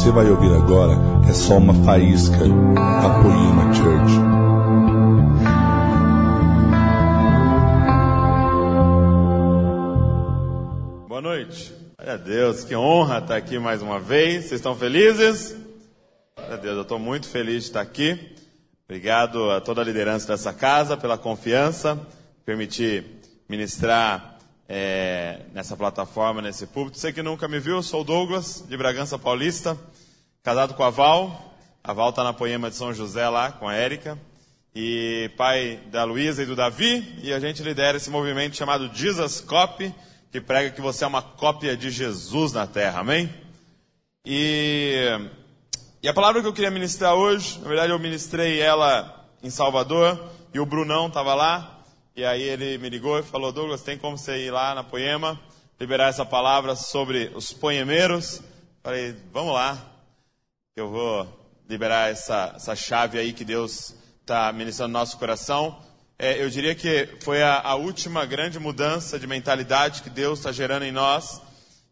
você vai ouvir agora é só uma faísca da Poema Church. Boa noite. Glória a Deus, que honra estar aqui mais uma vez. Vocês estão felizes? Glória a Deus, eu estou muito feliz de estar aqui. Obrigado a toda a liderança dessa casa pela confiança, permitir ministrar é, nessa plataforma, nesse púlpito. Você que nunca me viu, eu sou o Douglas, de Bragança Paulista, casado com a Val. A Val está na Poema de São José lá, com a Érica. E pai da Luísa e do Davi. E a gente lidera esse movimento chamado Jesus Copy, que prega que você é uma cópia de Jesus na terra. Amém? E, e a palavra que eu queria ministrar hoje, na verdade eu ministrei ela em Salvador, e o Brunão estava lá. E aí ele me ligou e falou: Douglas, tem como você ir lá na Poema, liberar essa palavra sobre os poemeiros? Falei: vamos lá, que eu vou liberar essa, essa chave aí que Deus está ministrando no nosso coração. É, eu diria que foi a, a última grande mudança de mentalidade que Deus está gerando em nós.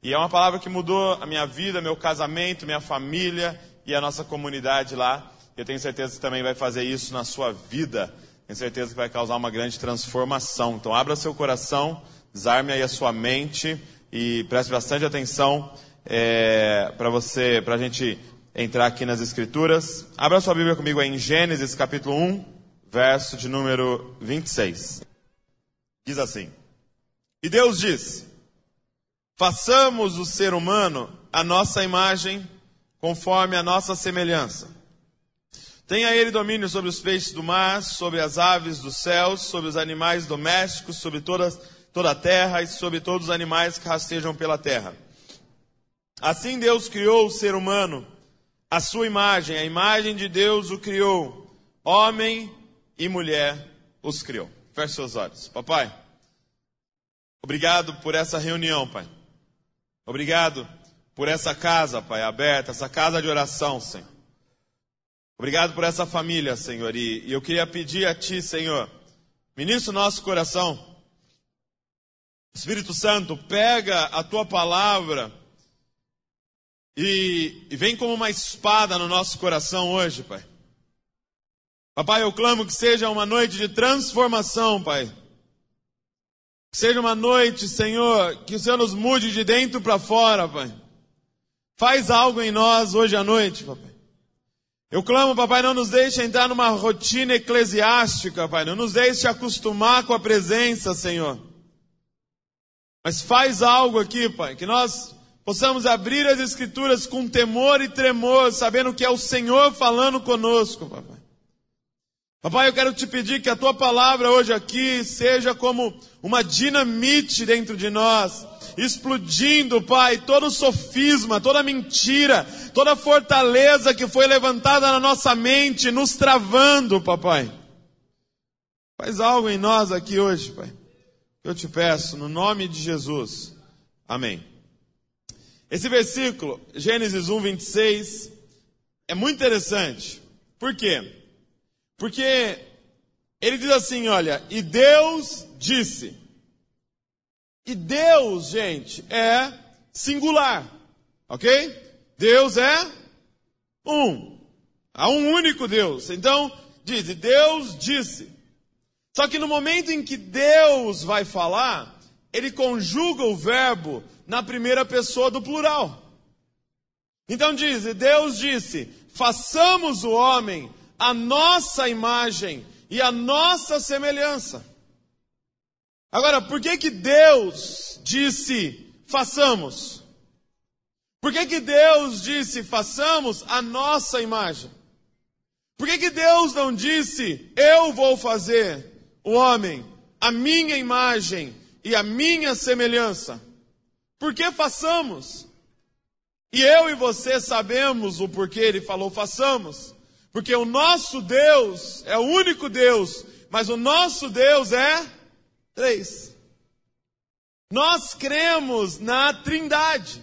E é uma palavra que mudou a minha vida, meu casamento, minha família e a nossa comunidade lá. Eu tenho certeza que também vai fazer isso na sua vida tenho certeza que vai causar uma grande transformação. Então, abra seu coração, desarme aí a sua mente e preste bastante atenção é, para você, para a gente entrar aqui nas Escrituras. Abra sua Bíblia comigo em Gênesis capítulo 1, verso de número 26. Diz assim: E Deus disse: Façamos o ser humano a nossa imagem, conforme a nossa semelhança Tenha ele domínio sobre os peixes do mar, sobre as aves dos céus, sobre os animais domésticos, sobre toda, toda a terra e sobre todos os animais que rastejam pela terra. Assim Deus criou o ser humano, a sua imagem, a imagem de Deus o criou, homem e mulher os criou. Feche seus olhos. Papai, obrigado por essa reunião, Pai. Obrigado por essa casa, Pai, aberta, essa casa de oração, Senhor. Obrigado por essa família, Senhor. E, eu queria pedir a Ti, Senhor, ministra o nosso coração. Espírito Santo, pega a Tua palavra e, e vem como uma espada no nosso coração hoje, Pai. Papai, eu clamo que seja uma noite de transformação, Pai. Que seja uma noite, Senhor, que o Senhor nos mude de dentro para fora, Pai. Faz algo em nós hoje à noite, Papai. Eu clamo, papai, não nos deixe entrar numa rotina eclesiástica, pai. Não nos deixe acostumar com a presença, Senhor. Mas faz algo aqui, pai, que nós possamos abrir as escrituras com temor e tremor, sabendo que é o Senhor falando conosco, papai. Papai, eu quero te pedir que a tua palavra hoje aqui seja como uma dinamite dentro de nós explodindo, Pai, todo sofisma, toda mentira, toda fortaleza que foi levantada na nossa mente, nos travando, Papai. Faz algo em nós aqui hoje, Pai. Eu te peço, no nome de Jesus. Amém. Esse versículo, Gênesis 1, 26, é muito interessante. Por quê? Porque ele diz assim: olha, e Deus disse. E Deus, gente, é singular. Ok? Deus é um. Há um único Deus. Então, diz, Deus disse. Só que no momento em que Deus vai falar, ele conjuga o verbo na primeira pessoa do plural. Então diz, Deus disse: façamos o homem a nossa imagem e a nossa semelhança. Agora, por que que Deus disse façamos? Por que que Deus disse façamos a nossa imagem? Por que que Deus não disse eu vou fazer o homem a minha imagem e a minha semelhança? Por que façamos? E eu e você sabemos o porquê ele falou façamos. Porque o nosso Deus é o único Deus, mas o nosso Deus é Três. Nós cremos na Trindade.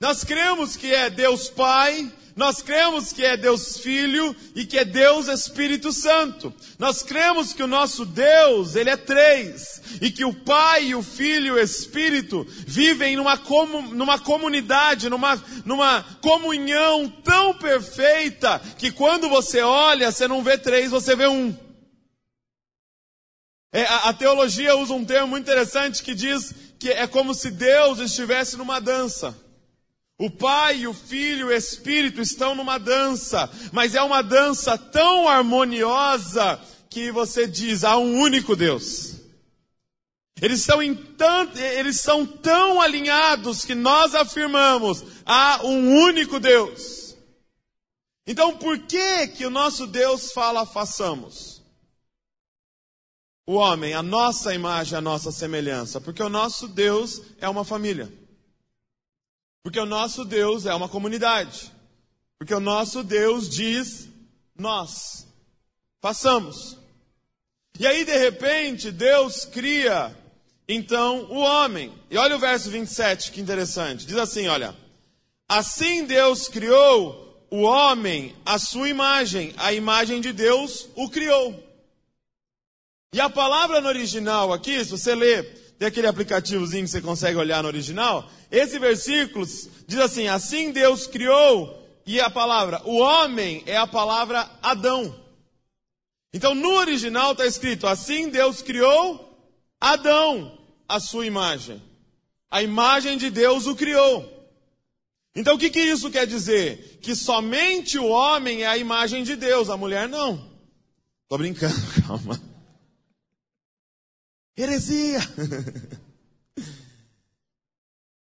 Nós cremos que é Deus Pai, nós cremos que é Deus Filho e que é Deus Espírito Santo. Nós cremos que o nosso Deus, ele é três, e que o Pai, o Filho e o Espírito vivem numa, numa comunidade, numa, numa comunhão tão perfeita que quando você olha, você não vê três, você vê um. É, a, a teologia usa um termo muito interessante que diz que é como se Deus estivesse numa dança. O Pai, o Filho o Espírito estão numa dança, mas é uma dança tão harmoniosa que você diz: há um único Deus. Eles são, tanto, eles são tão alinhados que nós afirmamos: há um único Deus. Então, por que que o nosso Deus fala façamos? O homem, a nossa imagem, a nossa semelhança, porque o nosso Deus é uma família. Porque o nosso Deus é uma comunidade. Porque o nosso Deus diz nós. Façamos. E aí, de repente, Deus cria, então, o homem. E olha o verso 27, que interessante. Diz assim: olha. Assim Deus criou o homem à sua imagem. A imagem de Deus o criou. E a palavra no original aqui, se você ler tem aquele aplicativozinho que você consegue olhar no original. Esse versículo diz assim: Assim Deus criou, e a palavra, o homem é a palavra Adão. Então no original está escrito: Assim Deus criou Adão, a sua imagem. A imagem de Deus o criou. Então o que, que isso quer dizer? Que somente o homem é a imagem de Deus, a mulher não. Estou brincando, calma. Heresia!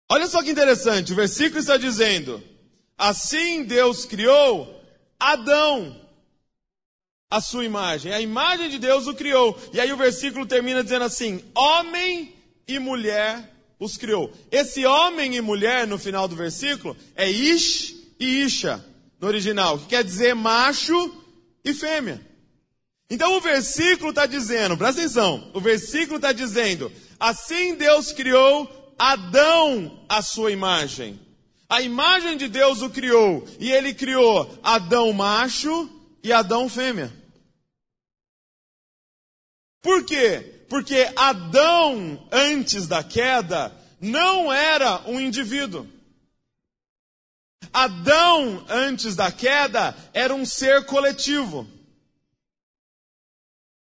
Olha só que interessante, o versículo está dizendo: Assim Deus criou Adão, a sua imagem, a imagem de Deus o criou. E aí o versículo termina dizendo assim: Homem e mulher os criou. Esse homem e mulher no final do versículo é Ish e Isha, no original, que quer dizer macho e fêmea. Então o versículo está dizendo, presta atenção, o versículo está dizendo: assim Deus criou Adão à sua imagem. A imagem de Deus o criou, e ele criou Adão macho e Adão fêmea. Por quê? Porque Adão, antes da queda, não era um indivíduo. Adão, antes da queda, era um ser coletivo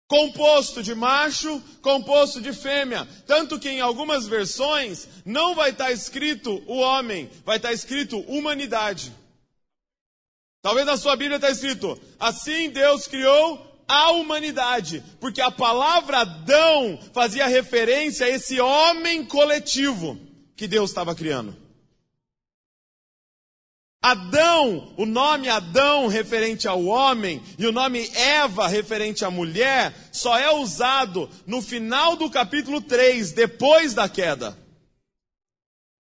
composto de macho, composto de fêmea. Tanto que em algumas versões não vai estar escrito o homem, vai estar escrito humanidade. Talvez na sua Bíblia está escrito: assim Deus criou a humanidade, porque a palavra Adão fazia referência a esse homem coletivo que Deus estava criando. Adão, o nome Adão referente ao homem e o nome Eva referente à mulher só é usado no final do capítulo 3, depois da queda.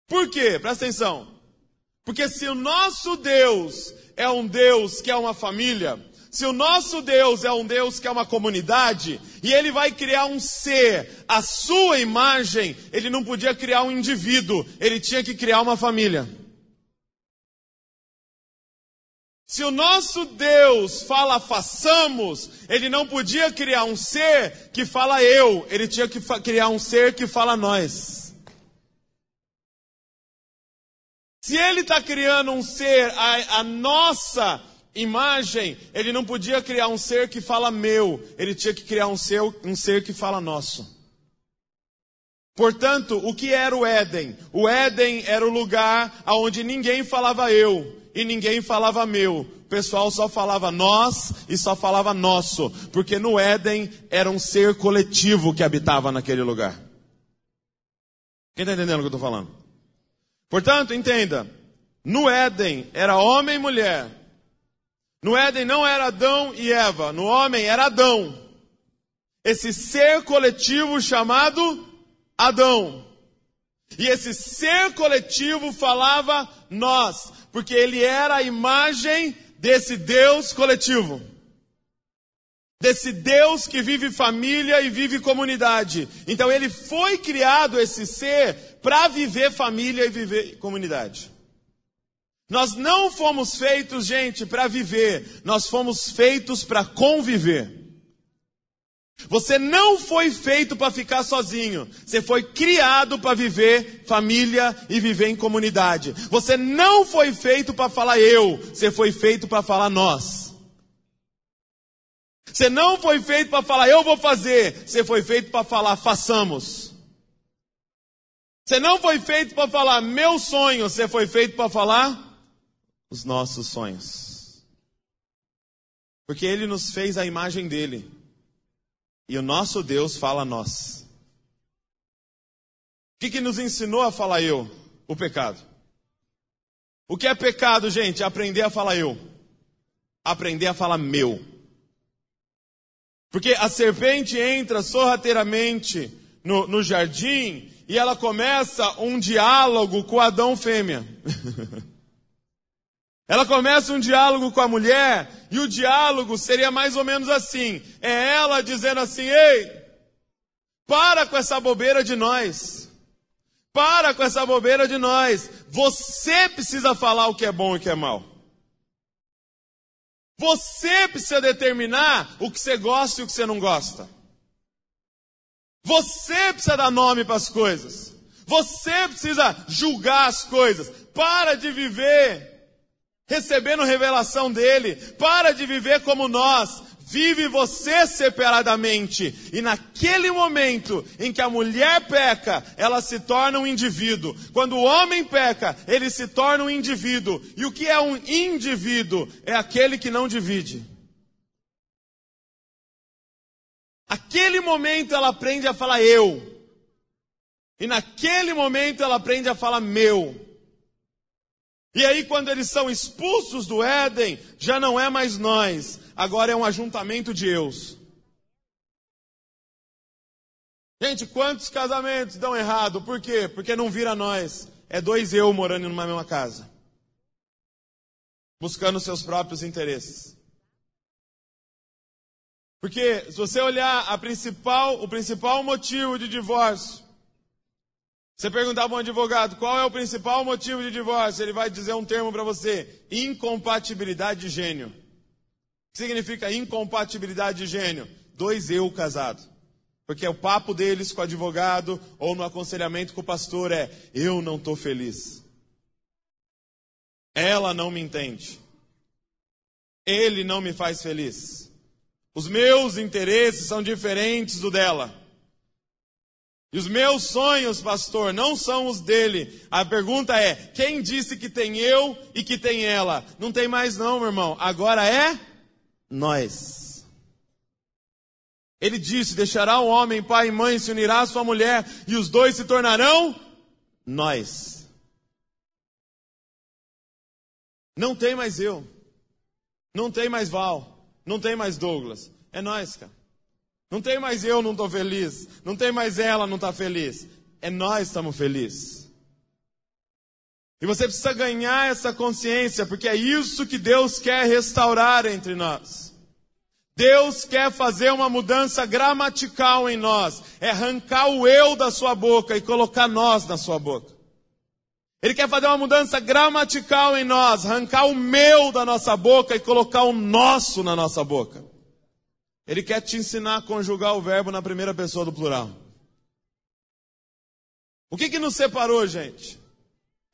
Por quê? Presta atenção. Porque se o nosso Deus é um Deus que é uma família, se o nosso Deus é um Deus que é uma comunidade, e ele vai criar um ser, a sua imagem, ele não podia criar um indivíduo, ele tinha que criar uma família. Se o nosso Deus fala façamos, ele não podia criar um ser que fala eu, ele tinha que criar um ser que fala nós. Se ele está criando um ser, a, a nossa imagem, ele não podia criar um ser que fala meu, ele tinha que criar um ser, um ser que fala nosso. Portanto, o que era o Éden? O Éden era o lugar onde ninguém falava eu, e ninguém falava meu. O pessoal só falava nós e só falava nosso, porque no Éden era um ser coletivo que habitava naquele lugar. Quem está entendendo o que eu estou falando? Portanto, entenda: no Éden era homem e mulher. No Éden não era Adão e Eva, no homem era Adão. Esse ser coletivo chamado Adão. E esse ser coletivo falava nós porque ele era a imagem desse Deus coletivo. Desse Deus que vive família e vive comunidade. Então ele foi criado esse ser para viver família e viver comunidade. Nós não fomos feitos, gente, para viver, nós fomos feitos para conviver. Você não foi feito para ficar sozinho. Você foi criado para viver família e viver em comunidade. Você não foi feito para falar eu. Você foi feito para falar nós. Você não foi feito para falar eu vou fazer. Você foi feito para falar façamos. Você não foi feito para falar meu sonho. Você foi feito para falar os nossos sonhos. Porque Ele nos fez a imagem dele. E o nosso Deus fala a nós. O que, que nos ensinou a falar eu? O pecado. O que é pecado, gente? Aprender a falar eu. Aprender a falar meu. Porque a serpente entra sorrateiramente no, no jardim e ela começa um diálogo com Adão fêmea. Ela começa um diálogo com a mulher, e o diálogo seria mais ou menos assim: é ela dizendo assim, ei, para com essa bobeira de nós. Para com essa bobeira de nós. Você precisa falar o que é bom e o que é mal. Você precisa determinar o que você gosta e o que você não gosta. Você precisa dar nome para as coisas. Você precisa julgar as coisas. Para de viver recebendo revelação dele. Para de viver como nós. Vive você separadamente. E naquele momento em que a mulher peca, ela se torna um indivíduo. Quando o homem peca, ele se torna um indivíduo. E o que é um indivíduo? É aquele que não divide. Aquele momento ela aprende a falar eu. E naquele momento ela aprende a falar meu. E aí, quando eles são expulsos do Éden, já não é mais nós, agora é um ajuntamento de eus. Gente, quantos casamentos dão errado? Por quê? Porque não vira nós. É dois eu morando numa mesma casa. Buscando seus próprios interesses. Porque se você olhar principal, o principal motivo de divórcio você perguntar para um advogado qual é o principal motivo de divórcio, ele vai dizer um termo para você: incompatibilidade de gênio. O que significa incompatibilidade de gênio? Dois eu casados. Porque o papo deles com o advogado ou no aconselhamento com o pastor é: eu não estou feliz. Ela não me entende. Ele não me faz feliz. Os meus interesses são diferentes do dela. E os meus sonhos, pastor, não são os dele. A pergunta é: quem disse que tem eu e que tem ela? Não tem mais, não, meu irmão. Agora é nós. Ele disse: deixará o homem, pai e mãe, se unirá à sua mulher, e os dois se tornarão nós. Não tem mais eu. Não tem mais Val. Não tem mais Douglas. É nós, cara. Não tem mais eu não estou feliz. Não tem mais ela não está feliz. É nós estamos felizes. E você precisa ganhar essa consciência, porque é isso que Deus quer restaurar entre nós. Deus quer fazer uma mudança gramatical em nós, é arrancar o eu da sua boca e colocar nós na sua boca. Ele quer fazer uma mudança gramatical em nós, arrancar o meu da nossa boca e colocar o nosso na nossa boca. Ele quer te ensinar a conjugar o verbo na primeira pessoa do plural. O que, que nos separou, gente?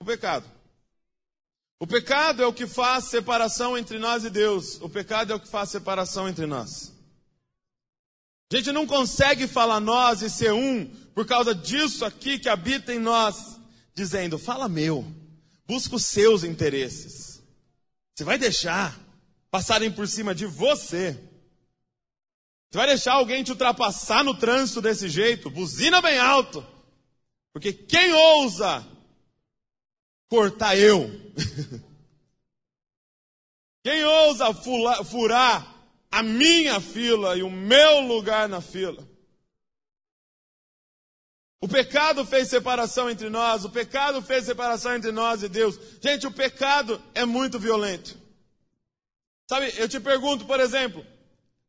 O pecado. O pecado é o que faz separação entre nós e Deus. O pecado é o que faz separação entre nós. A gente não consegue falar nós e ser um por causa disso aqui que habita em nós, dizendo: fala meu, busca os seus interesses. Você vai deixar passarem por cima de você. Você vai deixar alguém te ultrapassar no trânsito desse jeito? Buzina bem alto. Porque quem ousa cortar eu? quem ousa furar a minha fila e o meu lugar na fila? O pecado fez separação entre nós, o pecado fez separação entre nós e Deus. Gente, o pecado é muito violento. Sabe, eu te pergunto, por exemplo,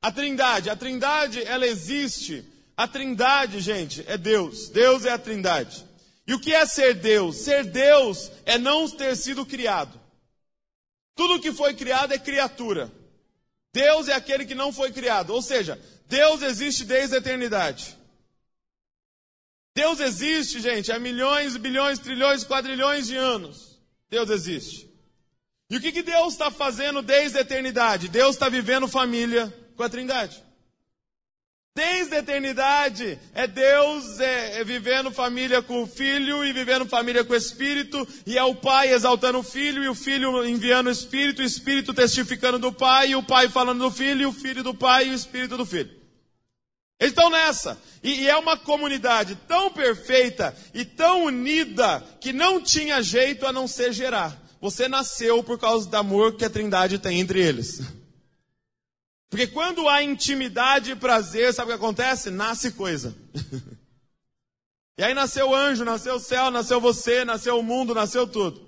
a Trindade, a Trindade, ela existe. A Trindade, gente, é Deus. Deus é a Trindade. E o que é ser Deus? Ser Deus é não ter sido criado. Tudo que foi criado é criatura. Deus é aquele que não foi criado. Ou seja, Deus existe desde a eternidade. Deus existe, gente, há milhões, bilhões, trilhões, quadrilhões de anos. Deus existe. E o que, que Deus está fazendo desde a eternidade? Deus está vivendo família com a Trindade. Desde a eternidade é Deus é, é, vivendo família com o Filho e vivendo família com o Espírito, e é o Pai exaltando o Filho, e o Filho enviando o Espírito, o Espírito testificando do Pai, e o Pai falando do Filho, e o Filho do Pai, e o Espírito do Filho. Eles estão nessa. E, e é uma comunidade tão perfeita e tão unida que não tinha jeito a não ser gerar. Você nasceu por causa do amor que a Trindade tem entre eles. Porque quando há intimidade e prazer, sabe o que acontece? Nasce coisa. e aí nasceu o anjo, nasceu o céu, nasceu você, nasceu o mundo, nasceu tudo.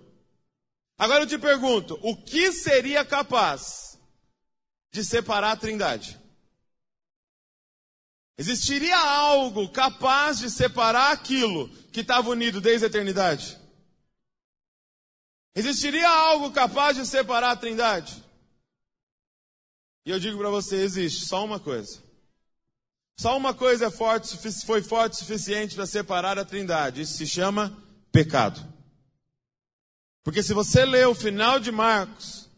Agora eu te pergunto: o que seria capaz de separar a Trindade? Existiria algo capaz de separar aquilo que estava unido desde a eternidade? Existiria algo capaz de separar a Trindade? E eu digo para você, existe só uma coisa. Só uma coisa é forte, foi forte o suficiente para separar a Trindade. Isso se chama pecado. Porque se você ler o final de Marcos,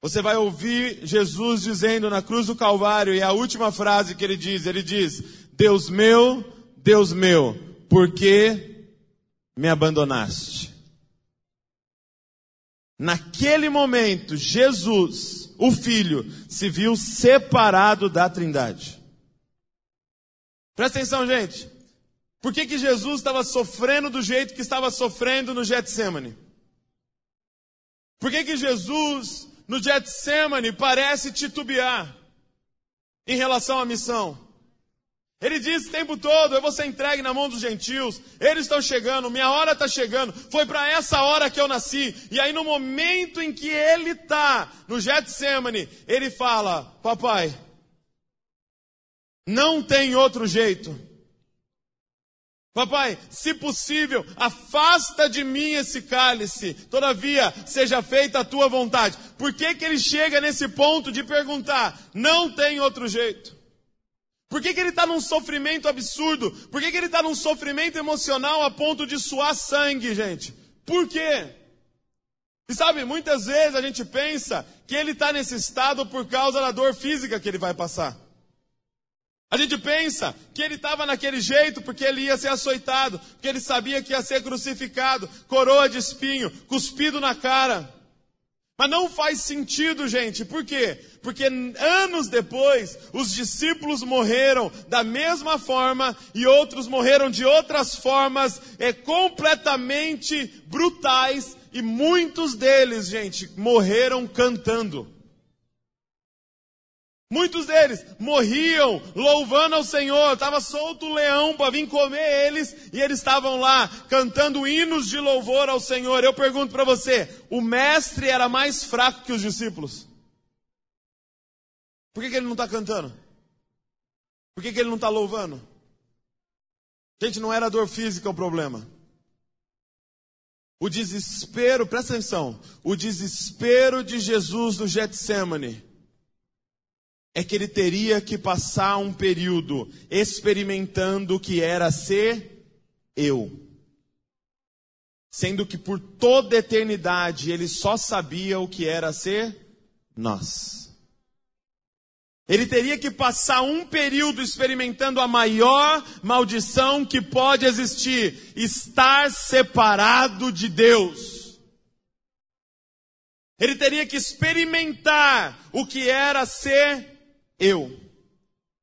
você vai ouvir Jesus dizendo na cruz do Calvário, e a última frase que ele diz, ele diz: Deus meu, Deus meu, por que me abandonaste? Naquele momento, Jesus, o Filho, se viu separado da Trindade. Presta atenção, gente. Por que, que Jesus estava sofrendo do jeito que estava sofrendo no Getsemane? Por que, que Jesus no Getsemane parece titubear em relação à missão. Ele diz o tempo todo: eu vou ser entregue na mão dos gentios, eles estão chegando, minha hora está chegando, foi para essa hora que eu nasci. E aí, no momento em que ele está no Getsemane, ele fala: Papai, não tem outro jeito. Papai, se possível, afasta de mim esse cálice, todavia seja feita a tua vontade. Por que, que ele chega nesse ponto de perguntar? Não tem outro jeito. Por que, que ele está num sofrimento absurdo? Por que, que ele está num sofrimento emocional a ponto de suar sangue, gente? Por quê? E sabe, muitas vezes a gente pensa que ele está nesse estado por causa da dor física que ele vai passar. A gente pensa que ele estava naquele jeito porque ele ia ser açoitado, porque ele sabia que ia ser crucificado, coroa de espinho, cuspido na cara. Mas não faz sentido, gente. Por quê? Porque anos depois, os discípulos morreram da mesma forma e outros morreram de outras formas é, completamente brutais. E muitos deles, gente, morreram cantando. Muitos deles morriam louvando ao Senhor, estava solto o leão para vir comer eles, e eles estavam lá cantando hinos de louvor ao Senhor. Eu pergunto para você: o mestre era mais fraco que os discípulos? Por que, que ele não está cantando? Por que, que ele não está louvando? Gente, não era dor física o problema. O desespero, presta atenção, o desespero de Jesus no Getsemane é que ele teria que passar um período experimentando o que era ser eu. Sendo que por toda eternidade ele só sabia o que era ser nós. Ele teria que passar um período experimentando a maior maldição que pode existir: estar separado de Deus. Ele teria que experimentar o que era ser eu.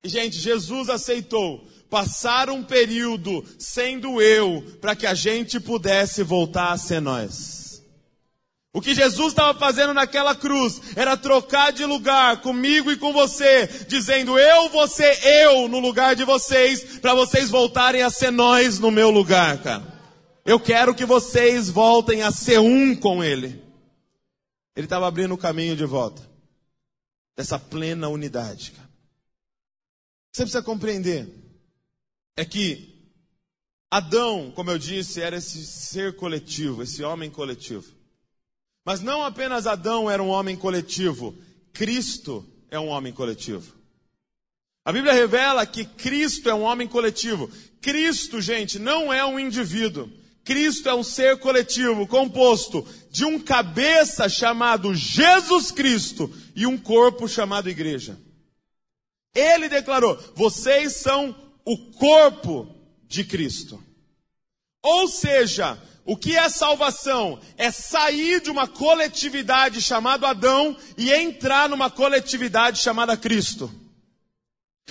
Gente, Jesus aceitou passar um período sendo eu, para que a gente pudesse voltar a ser nós. O que Jesus estava fazendo naquela cruz era trocar de lugar comigo e com você, dizendo eu ser eu no lugar de vocês, para vocês voltarem a ser nós no meu lugar, cara. Eu quero que vocês voltem a ser um com Ele. Ele estava abrindo o caminho de volta dessa plena unidade, cara. Você precisa compreender é que Adão, como eu disse, era esse ser coletivo, esse homem coletivo. Mas não apenas Adão era um homem coletivo, Cristo é um homem coletivo. A Bíblia revela que Cristo é um homem coletivo. Cristo, gente, não é um indivíduo. Cristo é um ser coletivo composto de um cabeça chamado Jesus Cristo e um corpo chamado igreja. Ele declarou: vocês são o corpo de Cristo. Ou seja, o que é salvação? É sair de uma coletividade chamada Adão e entrar numa coletividade chamada Cristo.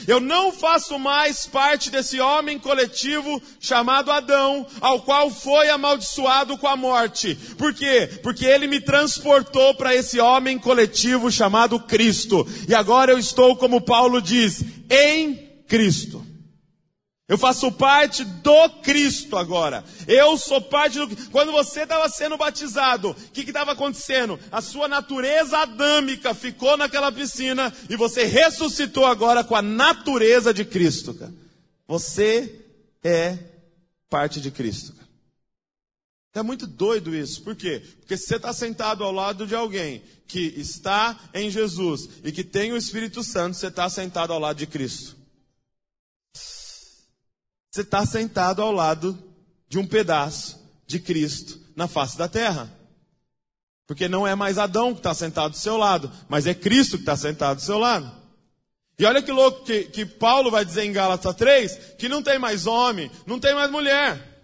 Eu não faço mais parte desse homem coletivo chamado Adão, ao qual foi amaldiçoado com a morte. Por quê? Porque ele me transportou para esse homem coletivo chamado Cristo. E agora eu estou, como Paulo diz, em Cristo. Eu faço parte do Cristo agora. Eu sou parte do. Quando você estava sendo batizado, o que estava acontecendo? A sua natureza adâmica ficou naquela piscina e você ressuscitou agora com a natureza de Cristo. Cara. Você é parte de Cristo. Cara. É muito doido isso. Por quê? Porque se você está sentado ao lado de alguém que está em Jesus e que tem o Espírito Santo, você está sentado ao lado de Cristo. Você está sentado ao lado de um pedaço de Cristo na face da terra. Porque não é mais Adão que está sentado do seu lado, mas é Cristo que está sentado do seu lado. E olha que louco que, que Paulo vai dizer em Gálatas 3 que não tem mais homem, não tem mais mulher.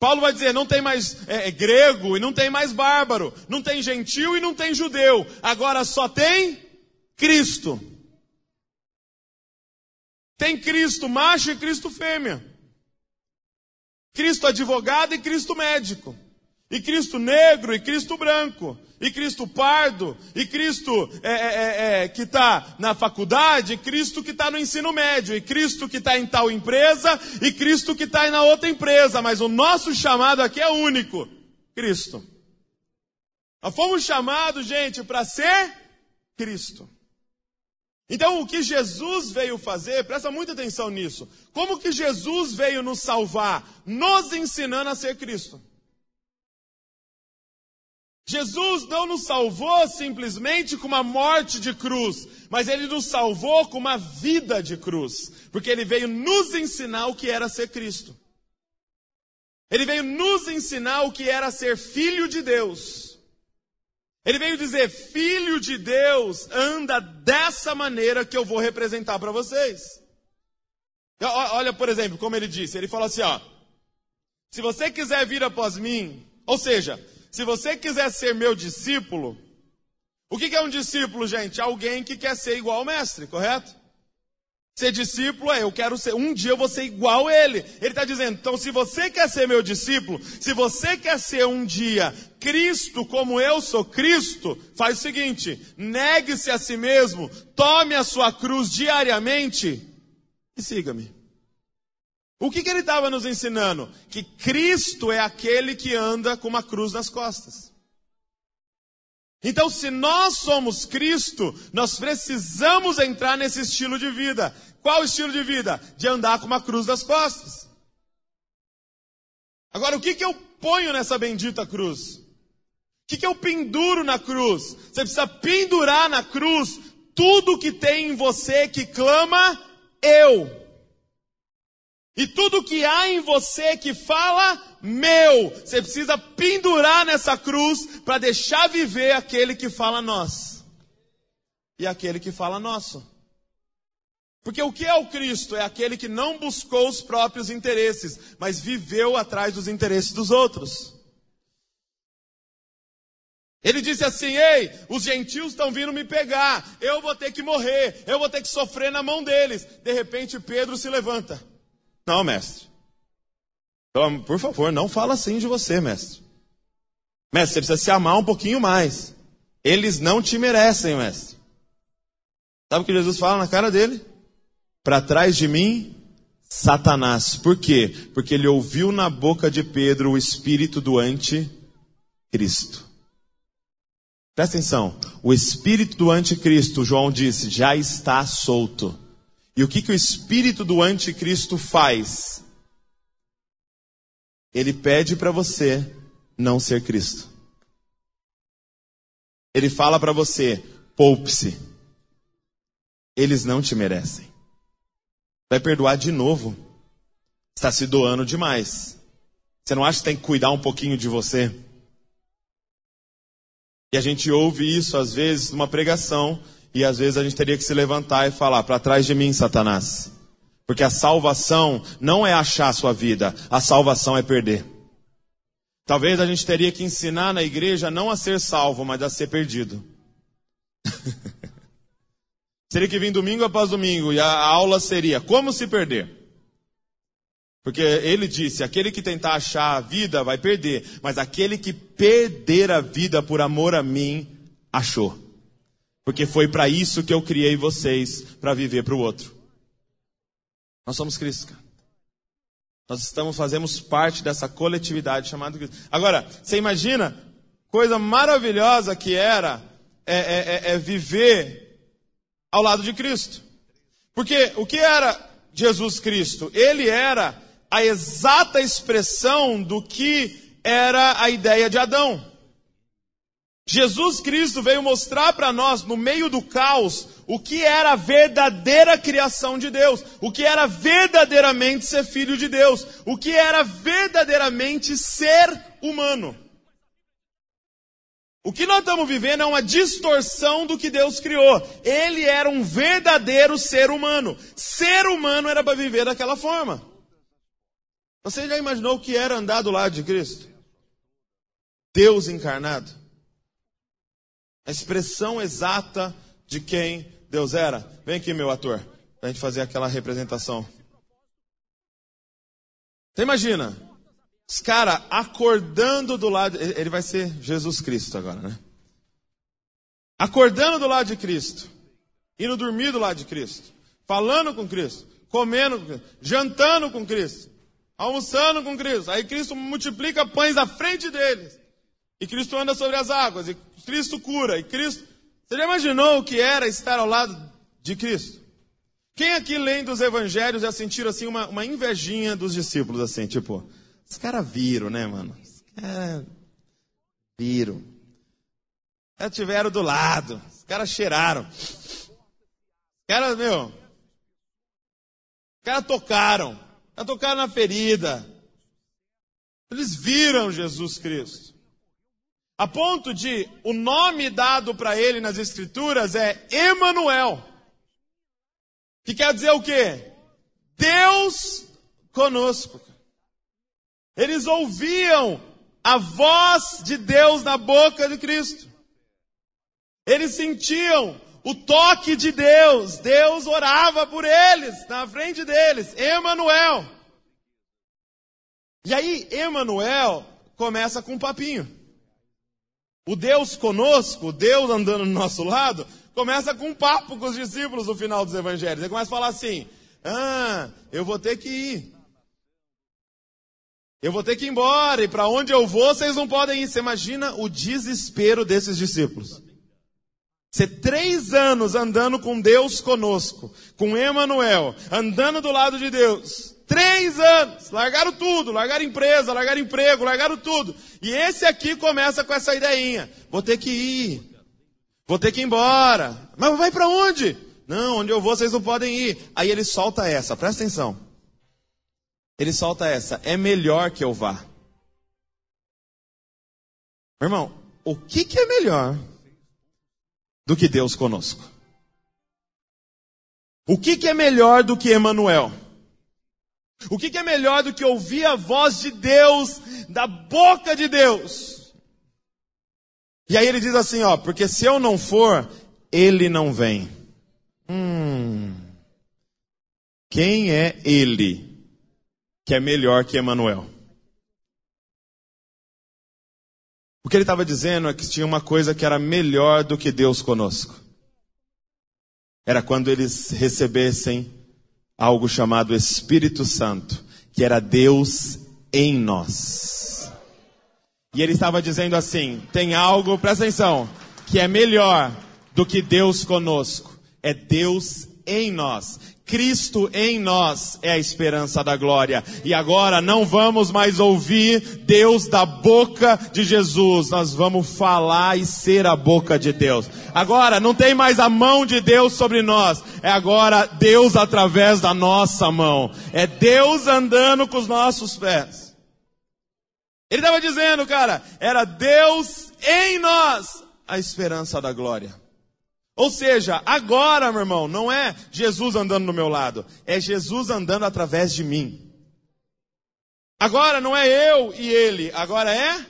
Paulo vai dizer: não tem mais é, é, grego e não tem mais bárbaro, não tem gentil e não tem judeu, agora só tem Cristo. Tem Cristo macho e Cristo fêmea. Cristo advogado e Cristo médico. E Cristo negro e Cristo branco. E Cristo pardo. E Cristo é, é, é, é que está na faculdade. E Cristo que está no ensino médio. E Cristo que está em tal empresa. E Cristo que está na outra empresa. Mas o nosso chamado aqui é único: Cristo. Nós fomos chamados, gente, para ser Cristo. Então, o que Jesus veio fazer, presta muita atenção nisso. Como que Jesus veio nos salvar? Nos ensinando a ser Cristo. Jesus não nos salvou simplesmente com uma morte de cruz, mas ele nos salvou com uma vida de cruz, porque ele veio nos ensinar o que era ser Cristo. Ele veio nos ensinar o que era ser filho de Deus. Ele veio dizer: Filho de Deus, anda dessa maneira que eu vou representar para vocês. Olha, por exemplo, como ele disse: Ele falou assim: ó, se você quiser vir após mim, ou seja, se você quiser ser meu discípulo, o que é um discípulo, gente? Alguém que quer ser igual ao mestre, correto? Ser discípulo é, eu quero ser, um dia eu vou ser igual a ele. Ele está dizendo, então se você quer ser meu discípulo, se você quer ser um dia Cristo como eu sou Cristo, faz o seguinte: negue-se a si mesmo, tome a sua cruz diariamente e siga-me. O que, que ele estava nos ensinando? Que Cristo é aquele que anda com uma cruz nas costas. Então, se nós somos Cristo, nós precisamos entrar nesse estilo de vida. Qual estilo de vida? De andar com uma cruz nas costas. Agora, o que, que eu ponho nessa bendita cruz? O que, que eu penduro na cruz? Você precisa pendurar na cruz tudo que tem em você que clama eu. E tudo que há em você que fala meu, você precisa pendurar nessa cruz para deixar viver aquele que fala nós. E aquele que fala nosso. Porque o que é o Cristo? É aquele que não buscou os próprios interesses, mas viveu atrás dos interesses dos outros. Ele disse assim: Ei, os gentios estão vindo me pegar, eu vou ter que morrer, eu vou ter que sofrer na mão deles. De repente, Pedro se levanta. Não, mestre. Por favor, não fala assim de você, mestre. Mestre, você precisa se amar um pouquinho mais. Eles não te merecem, mestre. Sabe o que Jesus fala na cara dele? Para trás de mim, Satanás. Por quê? Porque ele ouviu na boca de Pedro o espírito do anticristo. Presta atenção. O espírito do anticristo, João disse, já está solto. E o que, que o espírito do anticristo faz? Ele pede para você não ser Cristo. Ele fala para você: poupe-se. Eles não te merecem. Vai perdoar de novo. Está se doando demais. Você não acha que tem que cuidar um pouquinho de você? E a gente ouve isso às vezes numa pregação e às vezes a gente teria que se levantar e falar: para trás de mim, Satanás. Porque a salvação não é achar a sua vida, a salvação é perder. Talvez a gente teria que ensinar na igreja não a ser salvo, mas a ser perdido. Seria que vir domingo após domingo e a aula seria como se perder. Porque ele disse: aquele que tentar achar a vida vai perder, mas aquele que perder a vida por amor a mim, achou. Porque foi para isso que eu criei vocês, para viver para o outro. Nós somos Cristo, cara. Nós estamos, fazemos parte dessa coletividade chamada Cristo. Agora, você imagina, coisa maravilhosa que era é, é, é, é viver ao lado de Cristo. Porque o que era Jesus Cristo? Ele era a exata expressão do que era a ideia de Adão. Jesus Cristo veio mostrar para nós, no meio do caos, o que era a verdadeira criação de Deus, o que era verdadeiramente ser filho de Deus, o que era verdadeiramente ser humano. O que nós estamos vivendo é uma distorção do que Deus criou. Ele era um verdadeiro ser humano. Ser humano era para viver daquela forma. Você já imaginou o que era andar do lado de Cristo? Deus encarnado. A expressão exata de quem Deus era. Vem aqui, meu ator, para a gente fazer aquela representação. Você imagina, os caras acordando do lado. Ele vai ser Jesus Cristo agora, né? Acordando do lado de Cristo, indo dormir do lado de Cristo, falando com Cristo, comendo com Cristo, jantando com Cristo, almoçando com Cristo. Aí Cristo multiplica pães à frente deles. E Cristo anda sobre as águas, e Cristo cura, e Cristo. Você já imaginou o que era estar ao lado de Cristo? Quem aqui lendo os evangelhos já sentiram assim uma, uma invejinha dos discípulos, assim, tipo, os caras viram, né, mano? Os caras viram. Os caras tiveram do lado, os caras cheiraram. Os caras, meu, os caras tocaram, caras tocaram na ferida. Eles viram Jesus Cristo. A ponto de o nome dado para ele nas escrituras é Emanuel. Que quer dizer o quê? Deus conosco. Eles ouviam a voz de Deus na boca de Cristo. Eles sentiam o toque de Deus. Deus orava por eles, na frente deles. Emanuel. E aí, Emanuel começa com um papinho. O Deus conosco, o Deus andando do nosso lado, começa com um papo com os discípulos no final dos evangelhos. Ele começa a falar assim: Ah, eu vou ter que ir. Eu vou ter que ir embora, e para onde eu vou, vocês não podem ir. Você imagina o desespero desses discípulos. Ser três anos andando com Deus conosco, com Emanuel, andando do lado de Deus. Três anos, largaram tudo, largaram empresa, largaram emprego, largaram tudo. E esse aqui começa com essa ideinha: vou ter que ir, vou ter que ir embora. Mas vai para onde? Não, onde eu vou vocês não podem ir. Aí ele solta essa, presta atenção. Ele solta essa: é melhor que eu vá. Meu irmão, o que, que é melhor do que Deus conosco? O que, que é melhor do que Emanuel? O que, que é melhor do que ouvir a voz de Deus, da boca de Deus? E aí ele diz assim, ó, porque se eu não for, ele não vem. Hum. Quem é ele que é melhor que Emanuel? O que ele estava dizendo é que tinha uma coisa que era melhor do que Deus conosco. Era quando eles recebessem algo chamado Espírito Santo, que era Deus em nós. E ele estava dizendo assim: tem algo, presta atenção, que é melhor do que Deus conosco. É Deus em nós. Cristo em nós é a esperança da glória. E agora não vamos mais ouvir Deus da boca de Jesus, nós vamos falar e ser a boca de Deus. Agora não tem mais a mão de Deus sobre nós, é agora Deus através da nossa mão. É Deus andando com os nossos pés. Ele estava dizendo, cara, era Deus em nós a esperança da glória. Ou seja, agora, meu irmão, não é Jesus andando no meu lado, é Jesus andando através de mim. Agora não é eu e ele, agora é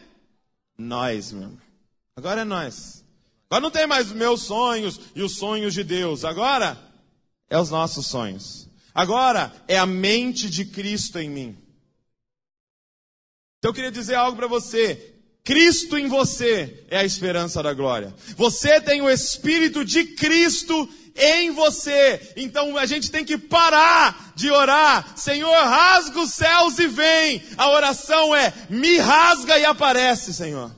nós, meu irmão. Agora é nós. Agora não tem mais meus sonhos e os sonhos de Deus. Agora é os nossos sonhos. Agora é a mente de Cristo em mim. Então eu queria dizer algo para você. Cristo em você é a esperança da glória. Você tem o Espírito de Cristo em você. Então a gente tem que parar de orar. Senhor, rasga os céus e vem. A oração é: me rasga e aparece, Senhor.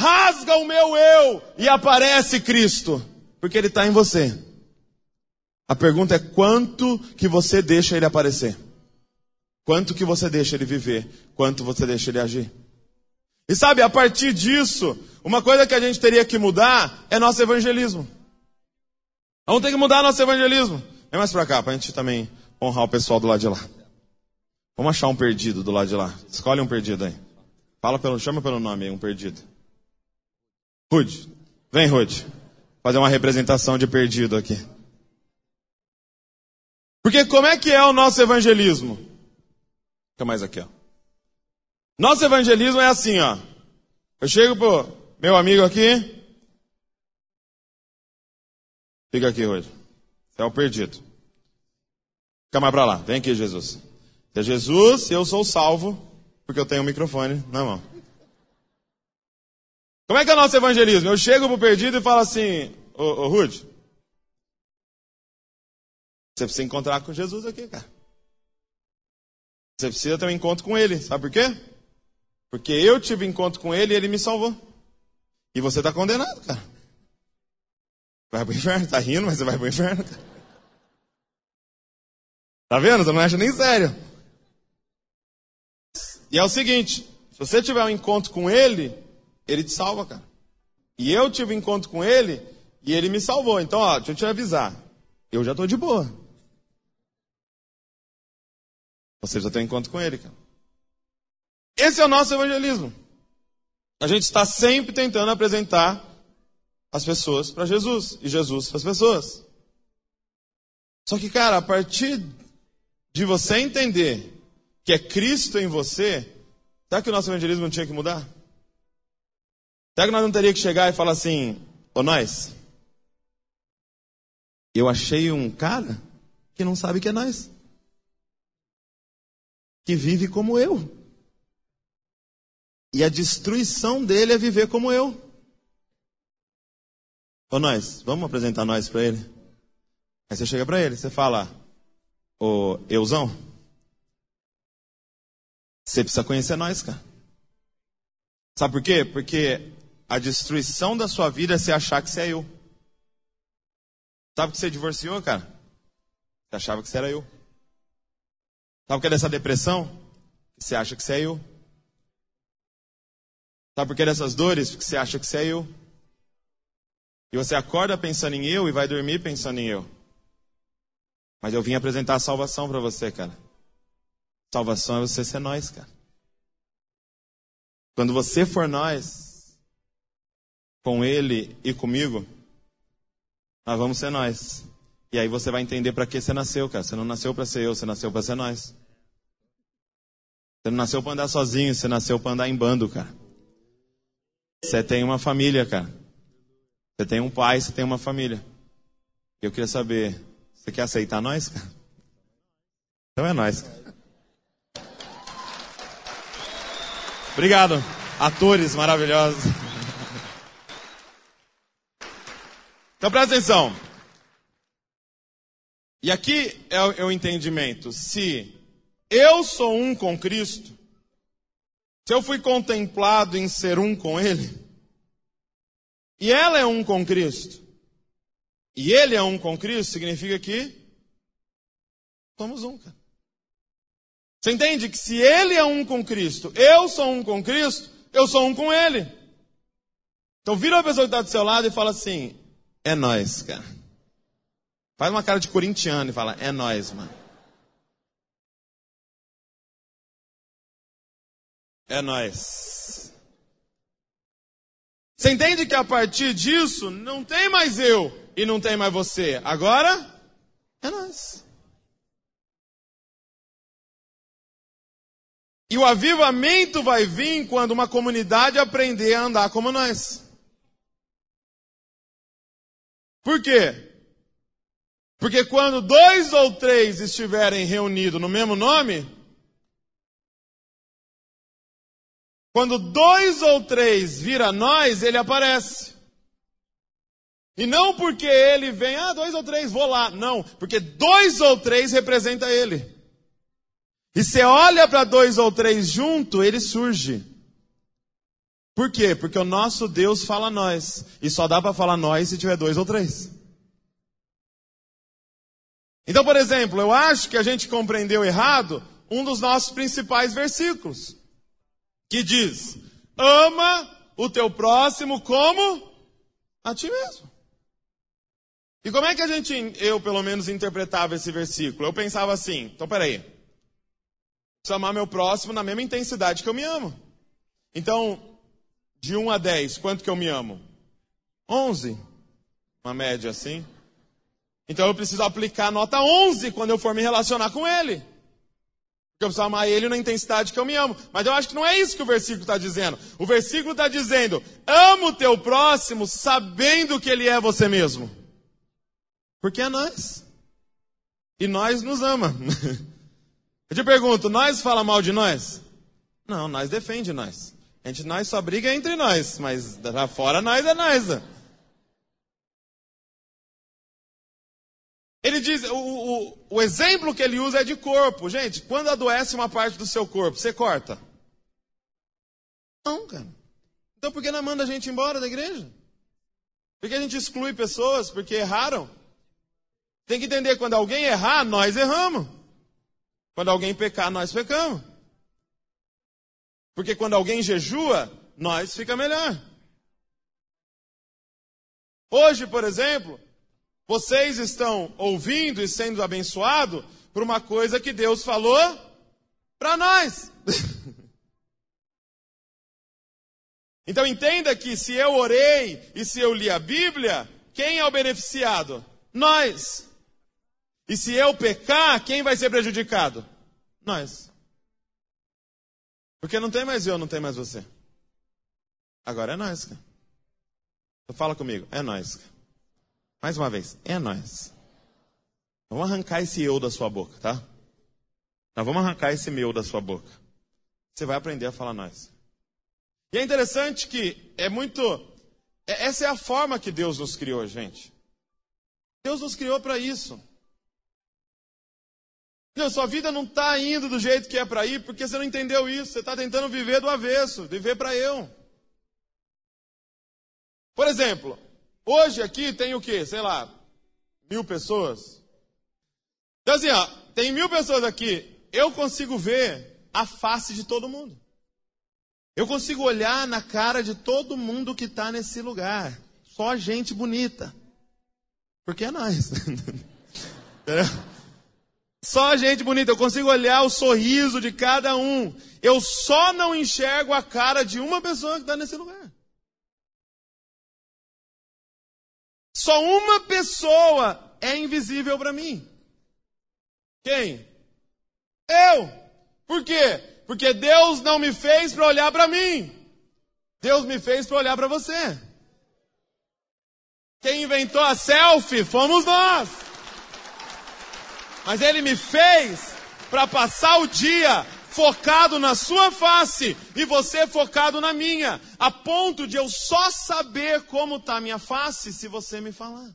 Rasga o meu eu e aparece Cristo, porque Ele está em você. A pergunta é quanto que você deixa Ele aparecer. Quanto que você deixa ele viver? Quanto você deixa ele agir? E sabe, a partir disso, uma coisa que a gente teria que mudar é nosso evangelismo. Vamos ter que mudar nosso evangelismo. Vem mais pra cá, pra gente também honrar o pessoal do lado de lá. Vamos achar um perdido do lado de lá. Escolhe um perdido aí. Fala pelo, chama pelo nome aí, um perdido. Rude. Vem, Rude. Fazer uma representação de perdido aqui. Porque como é que é o nosso evangelismo? Fica mais aqui, ó. Nosso evangelismo é assim, ó. Eu chego pro meu amigo aqui. Fica aqui hoje. Você é o perdido. Fica mais pra lá. Vem aqui, Jesus. É Jesus, eu sou salvo, porque eu tenho o um microfone na mão. Como é que é o nosso evangelismo? Eu chego pro perdido e falo assim, ô, ô Rude, você precisa encontrar com Jesus aqui, cara. Você precisa ter um encontro com ele. Sabe por quê? Porque eu tive encontro com ele e ele me salvou. E você está condenado, cara. Vai pro inferno. Tá rindo, mas você vai pro inferno, cara. Tá vendo? Você não acha nem sério. E é o seguinte: se você tiver um encontro com ele, ele te salva, cara. E eu tive um encontro com ele e ele me salvou. Então, ó, deixa eu te avisar. Eu já estou de boa. Você já tem um encontro com Ele, cara. Esse é o nosso evangelismo. A gente está sempre tentando apresentar as pessoas para Jesus e Jesus para as pessoas. Só que, cara, a partir de você entender que é Cristo em você, será que o nosso evangelismo não tinha que mudar? Será que nós não teria que chegar e falar assim, ô nós, eu achei um cara que não sabe que é nós que vive como eu. E a destruição dele é viver como eu. Ô nós, vamos apresentar nós para ele? Aí você chega para ele, você fala, ô euzão, você precisa conhecer nós, cara. Sabe por quê? Porque a destruição da sua vida é você achar que você é eu. Sabe que você divorciou, cara? Você achava que você era eu. Sabe o que é dessa depressão? Você acha que você é eu. Sabe por que é dessas dores? Porque você acha que você é eu. E você acorda pensando em eu e vai dormir pensando em eu. Mas eu vim apresentar a salvação para você, cara. Salvação é você ser nós, cara. Quando você for nós, com ele e comigo, nós vamos ser nós. E aí você vai entender para que você nasceu, cara. Você não nasceu para ser eu, você nasceu para ser nós. Você não nasceu para andar sozinho, você nasceu para andar em bando, cara. Você tem uma família, cara. Você tem um pai, você tem uma família. Eu queria saber, você quer aceitar nós, cara? Então é nós. Obrigado, atores maravilhosos. Então presta atenção. E aqui é o, é o entendimento. Se eu sou um com Cristo, se eu fui contemplado em ser um com Ele, e ela é um com Cristo, e ele é um com Cristo, significa que somos um, cara. Você entende que se ele é um com Cristo, eu sou um com Cristo, eu sou um com ele. Então vira a pessoa que está do seu lado e fala assim: é nós, cara. Faz uma cara de corintiano e fala: é nós, mano. É nós. Você entende que a partir disso não tem mais eu e não tem mais você. Agora é nós. E o avivamento vai vir quando uma comunidade aprender a andar como nós. Por quê? Porque quando dois ou três estiverem reunidos no mesmo nome, quando dois ou três vira nós, ele aparece. E não porque ele vem, ah, dois ou três, vou lá. Não, porque dois ou três representa ele. E você olha para dois ou três junto, ele surge. Por quê? Porque o nosso Deus fala nós. E só dá para falar nós se tiver dois ou três. Então, por exemplo, eu acho que a gente compreendeu errado um dos nossos principais versículos. Que diz: Ama o teu próximo como a ti mesmo. E como é que a gente, eu pelo menos, interpretava esse versículo? Eu pensava assim: então peraí. Preciso amar meu próximo na mesma intensidade que eu me amo. Então, de 1 a 10, quanto que eu me amo? 11. Uma média assim. Então eu preciso aplicar a nota 11 quando eu for me relacionar com ele. Porque eu preciso amar ele na intensidade que eu me amo. Mas eu acho que não é isso que o versículo está dizendo. O versículo está dizendo: amo o teu próximo sabendo que ele é você mesmo. Porque é nós. E nós nos ama. Eu te pergunto, nós fala mal de nós? Não, nós defende nós. A gente, nós só briga entre nós, mas lá fora nós é nós. Ele diz, o, o, o exemplo que ele usa é de corpo. Gente, quando adoece uma parte do seu corpo, você corta? Não, cara. Então por que não manda a gente embora da igreja? Por que a gente exclui pessoas porque erraram? Tem que entender, quando alguém errar, nós erramos. Quando alguém pecar, nós pecamos. Porque quando alguém jejua, nós fica melhor. Hoje, por exemplo, vocês estão ouvindo e sendo abençoados por uma coisa que Deus falou para nós. então entenda que se eu orei e se eu li a Bíblia, quem é o beneficiado? Nós. E se eu pecar, quem vai ser prejudicado? Nós. Porque não tem mais eu, não tem mais você. Agora é nós. Então fala comigo, é nós. Cara. Mais uma vez, é nós. Vamos arrancar esse eu da sua boca, tá? Nós vamos arrancar esse meu da sua boca. Você vai aprender a falar nós. E é interessante que é muito. É, essa é a forma que Deus nos criou, gente. Deus nos criou para isso. Não, sua vida não está indo do jeito que é para ir porque você não entendeu isso. Você está tentando viver do avesso, viver para eu. Por exemplo, hoje aqui tem o quê? Sei lá, mil pessoas. Então assim, ó, tem mil pessoas aqui. Eu consigo ver a face de todo mundo. Eu consigo olhar na cara de todo mundo que está nesse lugar. Só gente bonita. Porque é nós. Só gente bonita, eu consigo olhar o sorriso de cada um. Eu só não enxergo a cara de uma pessoa que está nesse lugar. Só uma pessoa é invisível para mim. Quem? Eu. Por quê? Porque Deus não me fez para olhar para mim. Deus me fez para olhar para você. Quem inventou a selfie fomos nós. Mas ele me fez para passar o dia focado na sua face e você focado na minha, a ponto de eu só saber como está a minha face se você me falar.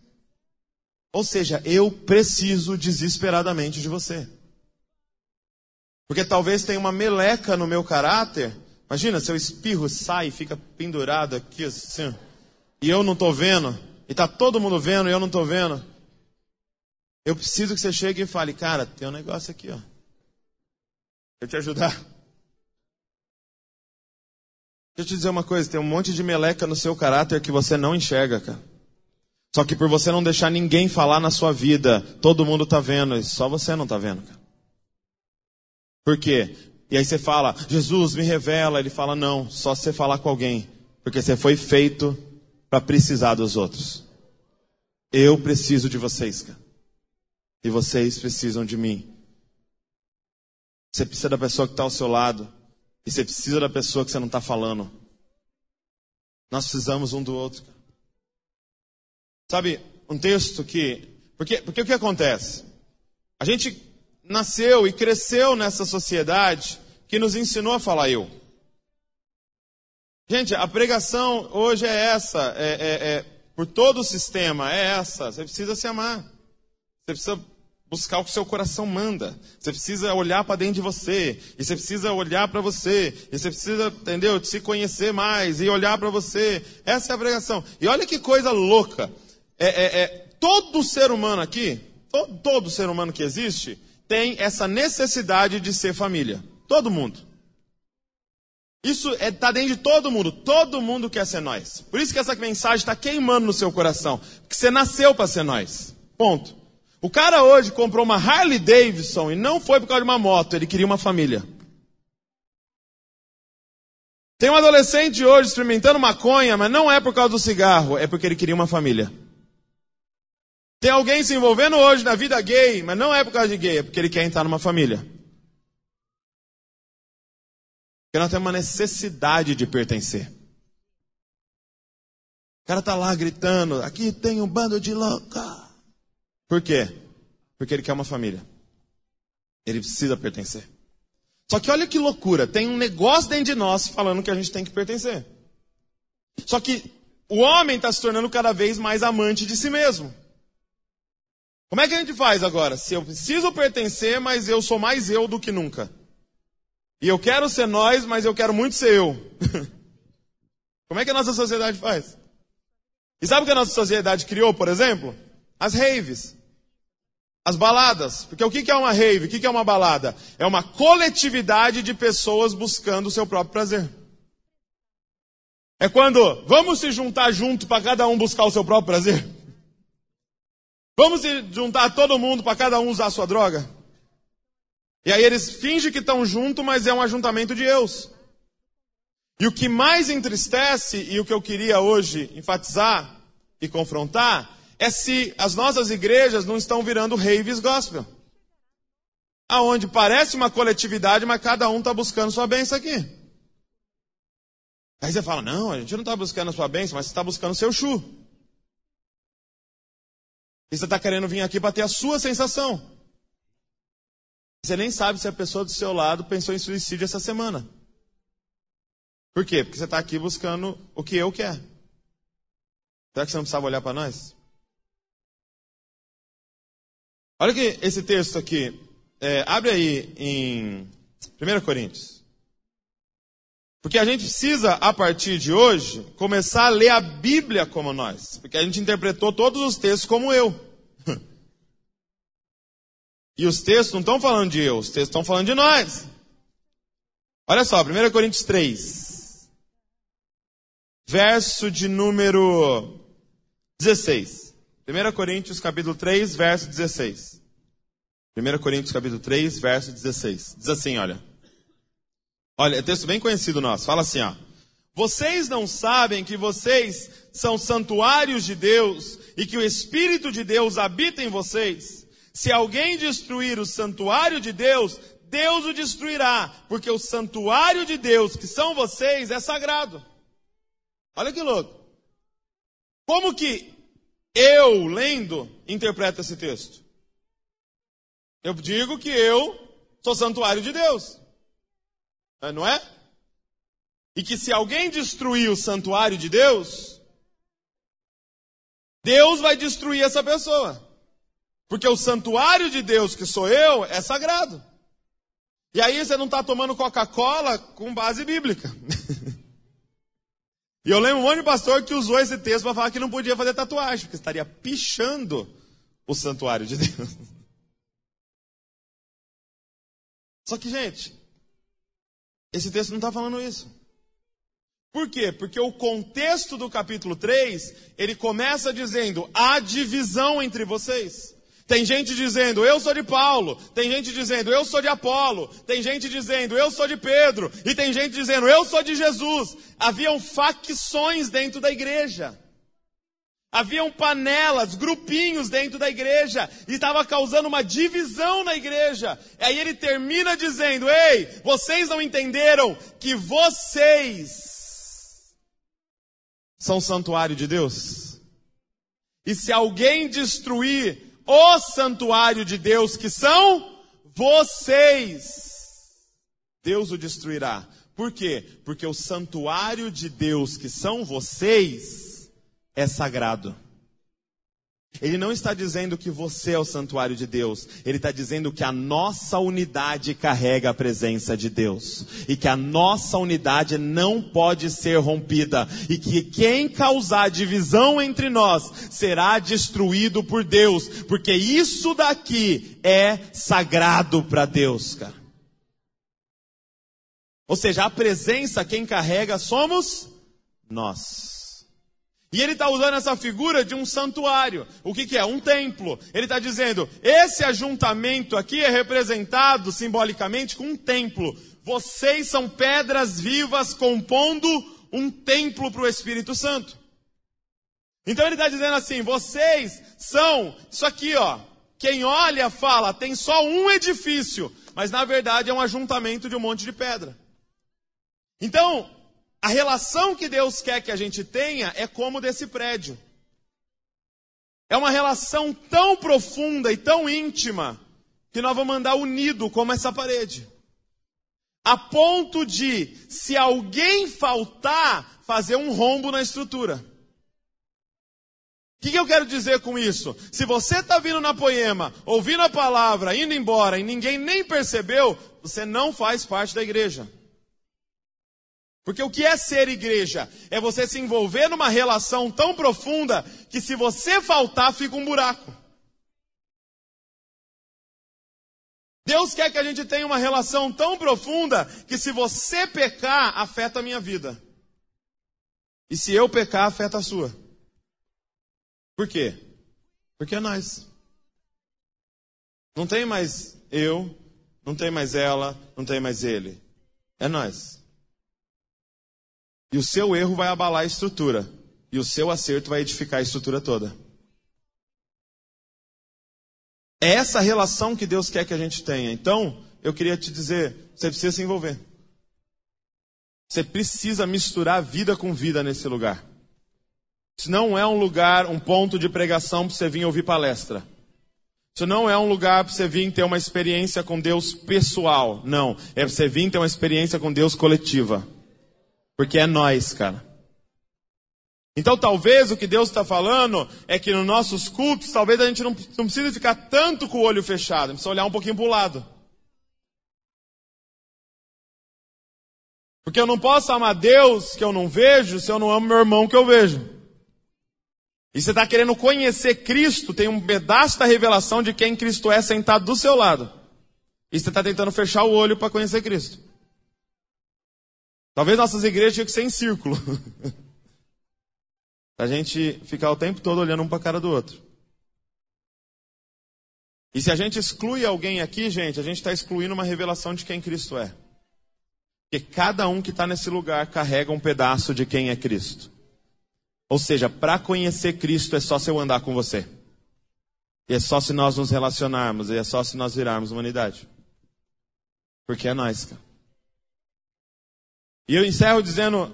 Ou seja, eu preciso desesperadamente de você. Porque talvez tenha uma meleca no meu caráter. Imagina, seu espirro sai e fica pendurado aqui assim, e eu não estou vendo. e tá todo mundo vendo e eu não estou vendo, eu preciso que você chegue e fale, cara, tem um negócio aqui, ó. Eu te ajudar. Deixa eu te dizer uma coisa, tem um monte de meleca no seu caráter que você não enxerga, cara. Só que por você não deixar ninguém falar na sua vida, todo mundo tá vendo, e só você não tá vendo, cara. Por quê? E aí você fala, Jesus me revela. Ele fala, não, só você falar com alguém. Porque você foi feito para precisar dos outros. Eu preciso de vocês, cara. E vocês precisam de mim. Você precisa da pessoa que está ao seu lado. E você precisa da pessoa que você não está falando. Nós precisamos um do outro. Sabe, um texto que. Porque, porque o que acontece? A gente nasceu e cresceu nessa sociedade que nos ensinou a falar eu. Gente, a pregação hoje é essa, é, é, é, por todo o sistema, é essa. Você precisa se amar. Você precisa buscar o que seu coração manda. Você precisa olhar para dentro de você. E você precisa olhar para você. E você precisa, entendeu? Se conhecer mais e olhar para você. Essa é a pregação. E olha que coisa louca. É, é, é todo ser humano aqui, todo, todo ser humano que existe, tem essa necessidade de ser família. Todo mundo. Isso está é, tá dentro de todo mundo. Todo mundo quer ser nós. Por isso que essa mensagem está queimando no seu coração. Porque você nasceu para ser nós. Ponto. O cara hoje comprou uma Harley Davidson e não foi por causa de uma moto, ele queria uma família. Tem um adolescente hoje experimentando maconha, mas não é por causa do cigarro, é porque ele queria uma família. Tem alguém se envolvendo hoje na vida gay, mas não é por causa de gay, é porque ele quer entrar numa família. Porque nós temos uma necessidade de pertencer. O cara tá lá gritando, aqui tem um bando de louca. Por quê? Porque ele quer uma família. Ele precisa pertencer. Só que olha que loucura, tem um negócio dentro de nós falando que a gente tem que pertencer. Só que o homem está se tornando cada vez mais amante de si mesmo. Como é que a gente faz agora? Se eu preciso pertencer, mas eu sou mais eu do que nunca. E eu quero ser nós, mas eu quero muito ser eu. Como é que a nossa sociedade faz? E sabe o que a nossa sociedade criou, por exemplo? As raves. As baladas. Porque o que é uma rave? O que é uma balada? É uma coletividade de pessoas buscando o seu próprio prazer. É quando vamos se juntar junto para cada um buscar o seu próprio prazer. Vamos juntar todo mundo para cada um usar a sua droga? E aí eles fingem que estão juntos, mas é um ajuntamento de eus. E o que mais entristece, e o que eu queria hoje enfatizar e confrontar, é se as nossas igrejas não estão virando raves gospel. Aonde parece uma coletividade, mas cada um está buscando sua bênção aqui. Aí você fala, não, a gente não está buscando a sua bênção, mas você está buscando o seu chu. E você está querendo vir aqui para ter a sua sensação. Você nem sabe se a pessoa do seu lado pensou em suicídio essa semana. Por quê? Porque você está aqui buscando o que eu quero. Será que você não precisava olhar para nós? Olha que esse texto aqui. É, abre aí em 1 Coríntios. Porque a gente precisa, a partir de hoje, começar a ler a Bíblia como nós. Porque a gente interpretou todos os textos como eu. E os textos não estão falando de eu, os textos estão falando de nós. Olha só, 1 Coríntios 3. Verso de número 16. 1 Coríntios capítulo 3, verso 16. 1 Coríntios capítulo 3, verso 16. Diz assim, olha. Olha, é texto bem conhecido nosso. Fala assim, ó. Vocês não sabem que vocês são santuários de Deus e que o Espírito de Deus habita em vocês? Se alguém destruir o santuário de Deus, Deus o destruirá, porque o santuário de Deus, que são vocês, é sagrado. Olha que louco. Como que eu, lendo, interpreto esse texto? Eu digo que eu sou santuário de Deus. É, não é? E que se alguém destruir o santuário de Deus, Deus vai destruir essa pessoa. Porque o santuário de Deus, que sou eu, é sagrado. E aí você não está tomando Coca-Cola com base bíblica. E eu lembro um monte de pastor que usou esse texto para falar que não podia fazer tatuagem, porque estaria pichando o santuário de Deus. Só que, gente, esse texto não está falando isso. Por quê? Porque o contexto do capítulo 3, ele começa dizendo: há divisão entre vocês. Tem gente dizendo, eu sou de Paulo. Tem gente dizendo, eu sou de Apolo. Tem gente dizendo, eu sou de Pedro. E tem gente dizendo, eu sou de Jesus. Haviam facções dentro da igreja. Haviam panelas, grupinhos dentro da igreja. E estava causando uma divisão na igreja. Aí ele termina dizendo, ei, vocês não entenderam que vocês são santuário de Deus? E se alguém destruir o santuário de Deus, que são vocês. Deus o destruirá. Por quê? Porque o santuário de Deus, que são vocês, é sagrado. Ele não está dizendo que você é o santuário de Deus. Ele está dizendo que a nossa unidade carrega a presença de Deus. E que a nossa unidade não pode ser rompida. E que quem causar divisão entre nós será destruído por Deus. Porque isso daqui é sagrado para Deus, cara. Ou seja, a presença quem carrega somos nós. E ele está usando essa figura de um santuário. O que, que é? Um templo. Ele está dizendo: esse ajuntamento aqui é representado simbolicamente com um templo. Vocês são pedras vivas compondo um templo para o Espírito Santo. Então ele está dizendo assim: vocês são isso aqui, ó. Quem olha fala, tem só um edifício, mas na verdade é um ajuntamento de um monte de pedra. Então, a relação que Deus quer que a gente tenha é como desse prédio. É uma relação tão profunda e tão íntima que nós vamos andar unido como essa parede. A ponto de, se alguém faltar, fazer um rombo na estrutura. O que, que, eu quero dizer com isso? Se você está vindo na poema, ouvindo a palavra, indo embora e ninguém nem percebeu, você não faz parte da igreja. Porque o que é ser igreja? É você se envolver numa relação tão profunda que se você faltar, fica um buraco. Deus quer que a gente tenha uma relação tão profunda que se você pecar, afeta a minha vida. E se eu pecar, afeta a sua. Por quê? Porque é nós. Não tem mais eu, não tem mais ela, não tem mais ele. É nós. E o seu erro vai abalar a estrutura. E o seu acerto vai edificar a estrutura toda. É essa relação que Deus quer que a gente tenha. Então, eu queria te dizer: você precisa se envolver. Você precisa misturar vida com vida nesse lugar. Isso não é um lugar, um ponto de pregação para você vir ouvir palestra. Isso não é um lugar para você vir ter uma experiência com Deus pessoal. Não. É para você vir ter uma experiência com Deus coletiva. Porque é nós, cara. Então talvez o que Deus está falando é que nos nossos cultos, talvez a gente não, não precisa ficar tanto com o olho fechado, precisa olhar um pouquinho para o lado. Porque eu não posso amar Deus que eu não vejo se eu não amo meu irmão que eu vejo. E você está querendo conhecer Cristo, tem um pedaço da revelação de quem Cristo é sentado do seu lado. E você está tentando fechar o olho para conhecer Cristo. Talvez nossas igrejas tinham que ser em círculo. a gente ficar o tempo todo olhando um para a cara do outro. E se a gente exclui alguém aqui, gente, a gente está excluindo uma revelação de quem Cristo é. Porque cada um que está nesse lugar carrega um pedaço de quem é Cristo. Ou seja, para conhecer Cristo é só se eu andar com você. E é só se nós nos relacionarmos, e é só se nós virarmos humanidade. Porque é nós, cara. E eu encerro dizendo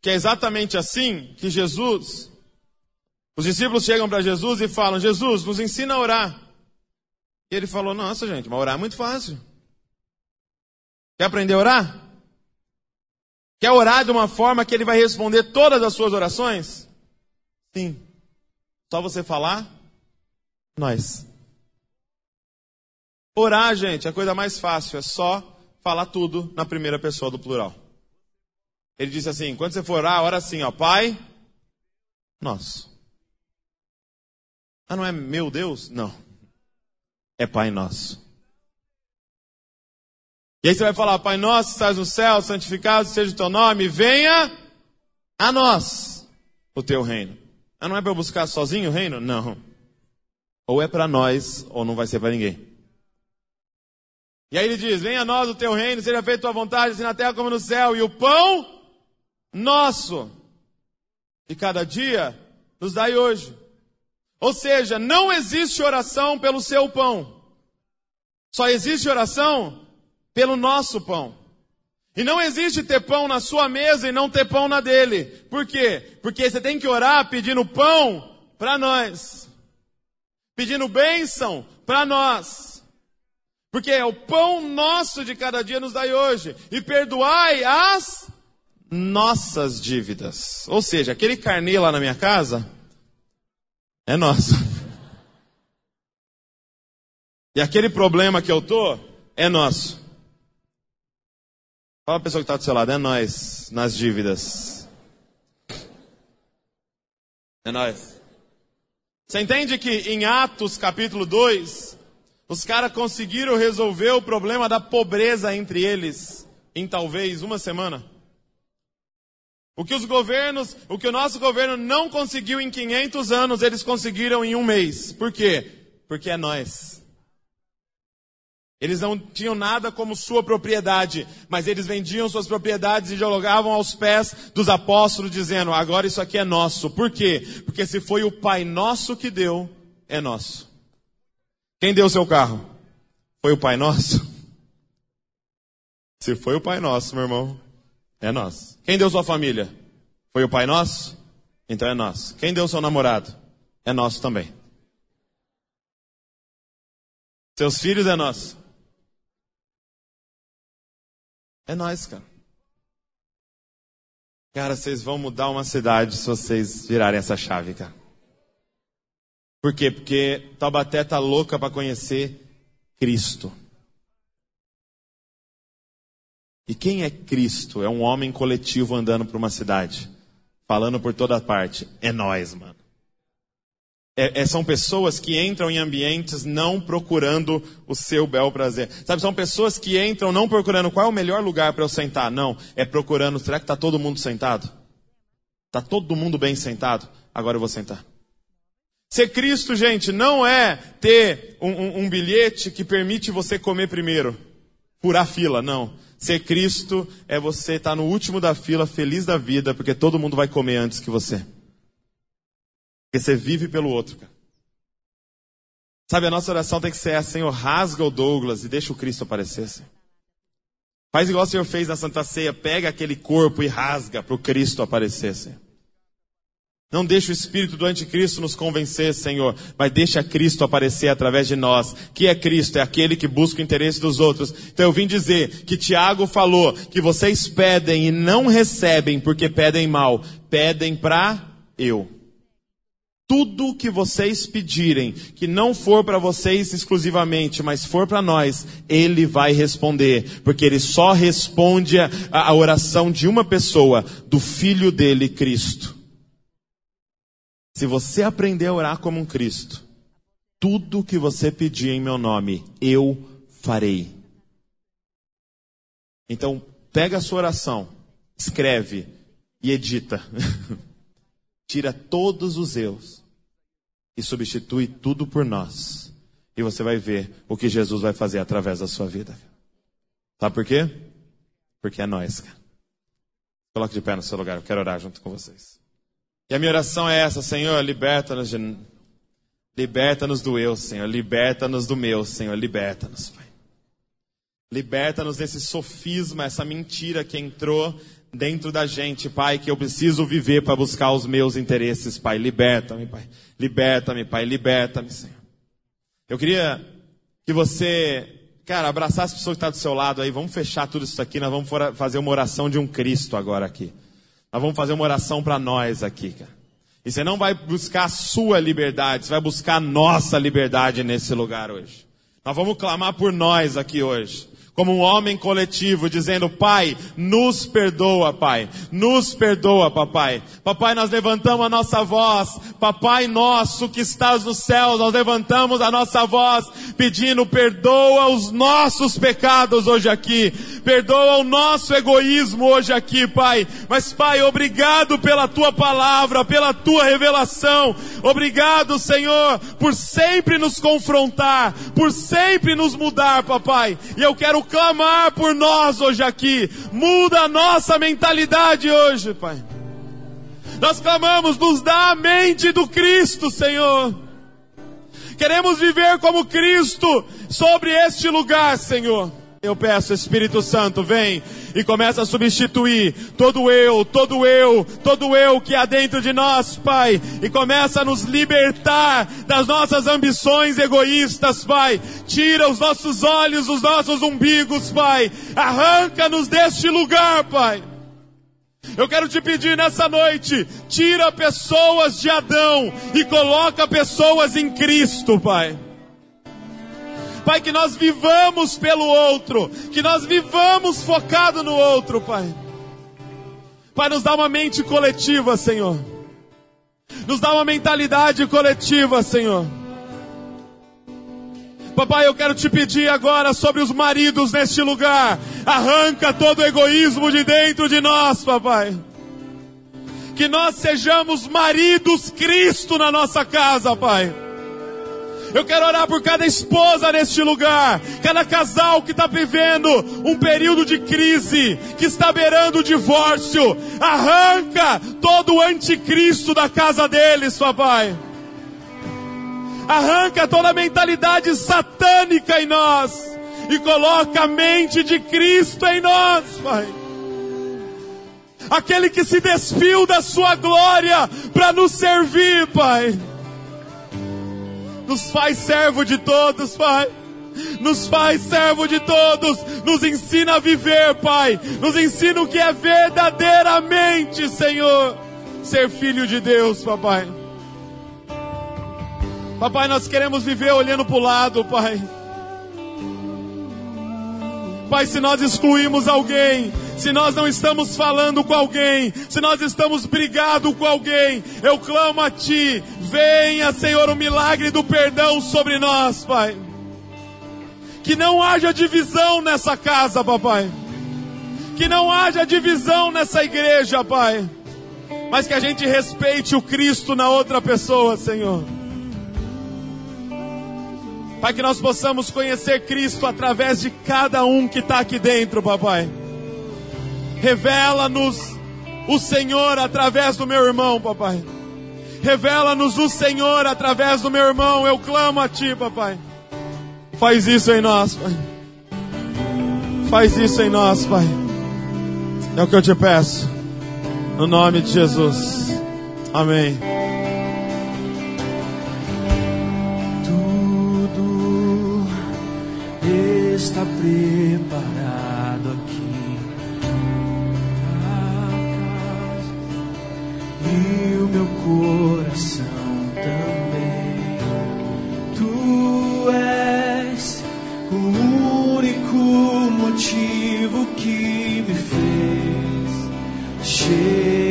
que é exatamente assim que Jesus, os discípulos chegam para Jesus e falam: Jesus, nos ensina a orar. E ele falou: Nossa, gente, mas orar é muito fácil. Quer aprender a orar? Quer orar de uma forma que ele vai responder todas as suas orações? Sim. Só você falar, nós. Orar, gente, é a coisa mais fácil, é só falar tudo na primeira pessoa do plural. Ele disse assim: quando você for orar, ora assim, ó, Pai Nosso. Ah, não é meu Deus? Não. É Pai Nosso. E aí você vai falar, Pai Nosso, estás no céu, santificado seja o teu nome, venha a nós o teu reino. Ah, não é para eu buscar sozinho o reino? Não. Ou é para nós, ou não vai ser para ninguém. E aí ele diz: Venha a nós o teu reino, seja feita tua vontade, assim na terra como no céu, e o pão nosso de cada dia nos dai hoje. Ou seja, não existe oração pelo seu pão. Só existe oração pelo nosso pão. E não existe ter pão na sua mesa e não ter pão na dele. Por quê? Porque você tem que orar pedindo pão para nós. Pedindo bênção para nós. Porque é o pão nosso de cada dia nos dai hoje. E perdoai as nossas dívidas. Ou seja, aquele carnê lá na minha casa é nosso. E aquele problema que eu tô é nosso. Fala a pessoa que está do seu lado, é nós nas dívidas. É nós. Você entende que em Atos capítulo 2, os caras conseguiram resolver o problema da pobreza entre eles em talvez uma semana? O que os governos, o que o nosso governo não conseguiu em 500 anos, eles conseguiram em um mês. Por quê? Porque é nós. Eles não tinham nada como sua propriedade, mas eles vendiam suas propriedades e jogavam aos pés dos apóstolos, dizendo: agora isso aqui é nosso. Por quê? Porque se foi o Pai nosso que deu, é nosso. Quem deu o seu carro? Foi o Pai nosso? Se foi o Pai nosso, meu irmão, é nós. Quem deu sua família? Foi o Pai Nosso? Então é nosso. Quem deu seu namorado? É nosso também. Seus filhos é nosso. É nós, cara. Cara, vocês vão mudar uma cidade se vocês virarem essa chave, cara. Por quê? Porque Taubaté tá louca para conhecer Cristo. E quem é Cristo? É um homem coletivo andando por uma cidade, falando por toda parte. É nós, mano. É, é, são pessoas que entram em ambientes não procurando o seu bel prazer. Sabe, são pessoas que entram não procurando qual é o melhor lugar para eu sentar. Não, é procurando, será que está todo mundo sentado? Está todo mundo bem sentado? Agora eu vou sentar. Ser Cristo, gente, não é ter um, um, um bilhete que permite você comer primeiro. Furar fila, não. Ser Cristo é você estar tá no último da fila, feliz da vida, porque todo mundo vai comer antes que você. Porque você vive pelo outro, cara. Sabe, a nossa oração tem que ser assim, Senhor, rasga o Douglas e deixa o Cristo aparecer, Senhor. Faz igual o Senhor fez na Santa Ceia, pega aquele corpo e rasga para o Cristo aparecer, Senhor. Não deixe o espírito do anticristo nos convencer, Senhor, mas deixa Cristo aparecer através de nós. Que é Cristo? É aquele que busca o interesse dos outros. Então eu vim dizer que Tiago falou que vocês pedem e não recebem porque pedem mal. Pedem para eu. Tudo que vocês pedirem, que não for para vocês exclusivamente, mas for para nós, Ele vai responder, porque Ele só responde a, a oração de uma pessoa, do Filho dele, Cristo. Se você aprender a orar como um Cristo, tudo que você pedir em meu nome, eu farei. Então, pega a sua oração, escreve e edita. Tira todos os erros e substitui tudo por nós. E você vai ver o que Jesus vai fazer através da sua vida. Sabe por quê? Porque é nós, cara. Coloque de pé no seu lugar, eu quero orar junto com vocês. E a minha oração é essa, Senhor, liberta-nos de... Liberta-nos do eu, Senhor. Liberta-nos do meu, Senhor. Liberta-nos, Pai. Liberta-nos desse sofisma, essa mentira que entrou dentro da gente, Pai, que eu preciso viver para buscar os meus interesses, Pai. Liberta-me, Pai. Liberta-me, Pai. Liberta-me, Senhor. Eu queria que você, cara, abraçasse a pessoa que está do seu lado aí. Vamos fechar tudo isso aqui. Nós vamos fazer uma oração de um Cristo agora aqui. Nós vamos fazer uma oração para nós aqui, cara. E você não vai buscar a sua liberdade, você vai buscar a nossa liberdade nesse lugar hoje. Nós vamos clamar por nós aqui hoje. como um homem coletivo, dizendo: Pai, nos perdoa, Pai, nos perdoa, Papai. Papai, nós levantamos a nossa voz, Papai nosso que estás nos céus, nós levantamos a nossa voz, pedindo: perdoa os nossos pecados hoje aqui, perdoa o nosso egoísmo hoje aqui, Pai. Mas, Pai, obrigado pela tua palavra, pela tua revelação, obrigado, Senhor, por sempre nos confrontar, por sempre nos mudar, Papai. E eu quero clamar por nós hoje aqui. Muda a nossa mentalidade hoje, Pai. Nós clamamos, nos dá a mente do Cristo, Senhor. Queremos viver como Cristo sobre este lugar, Senhor. Eu peço, Espírito Santo, vem e começa a substituir todo eu, todo eu, todo eu que há dentro de nós, Pai, e começa a nos libertar das nossas ambições egoístas, Pai. Tira os nossos olhos, os nossos umbigos, Pai. Arranca-nos deste lugar, Pai. Eu quero te pedir nessa noite, tira pessoas de Adão e coloca pessoas em Cristo, Pai. Pai, que nós vivamos pelo outro, que nós vivamos focado no outro, Pai. Pai, nos dá uma mente coletiva, Senhor. Nos dá uma mentalidade coletiva, Senhor. Papai, eu quero te pedir agora sobre os maridos neste lugar. Arranca todo o egoísmo de dentro de nós, papai. Que nós sejamos maridos Cristo na nossa casa, Pai. Eu quero orar por cada esposa neste lugar, cada casal que está vivendo um período de crise, que está beirando o divórcio. Arranca todo o anticristo da casa deles, papai. Arranca toda a mentalidade satânica em nós e coloca a mente de Cristo em nós, Pai. Aquele que se despiu da sua glória para nos servir, Pai nos faz servo de todos, Pai. Nos faz servo de todos, nos ensina a viver, Pai. Nos ensina o que é verdadeiramente, Senhor, ser filho de Deus, Papai. Papai, nós queremos viver olhando para o lado, Pai. Pai, se nós excluímos alguém, se nós não estamos falando com alguém, se nós estamos brigados com alguém, eu clamo a Ti, venha, Senhor, o milagre do perdão sobre nós, Pai. Que não haja divisão nessa casa, Papai. Que não haja divisão nessa igreja, Pai. Mas que a gente respeite o Cristo na outra pessoa, Senhor. Pai, que nós possamos conhecer Cristo através de cada um que está aqui dentro, Papai. Revela-nos o Senhor através do meu irmão, papai. Revela-nos o Senhor através do meu irmão. Eu clamo a Ti, papai. Faz isso em nós, pai. Faz isso em nós, pai. É o que eu te peço. No nome de Jesus. Amém. Está preparado aqui. e o meu coração também. Tu és o único motivo que me fez chegar.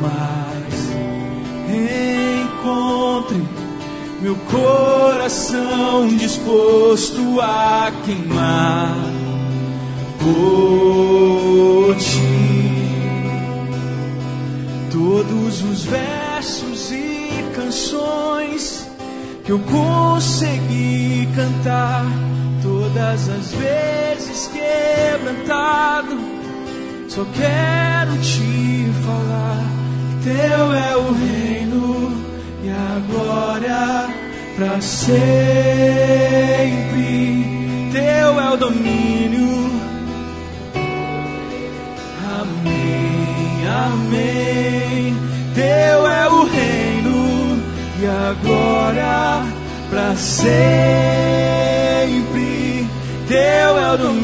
Mais. Encontre meu coração disposto a queimar por ti. Todos os versos e canções que eu consegui cantar, todas as vezes quebrantado só quero te teu é o reino e a glória para sempre. Teu é o domínio. Amém, amém. Teu é o reino e a glória para sempre. Teu é o domínio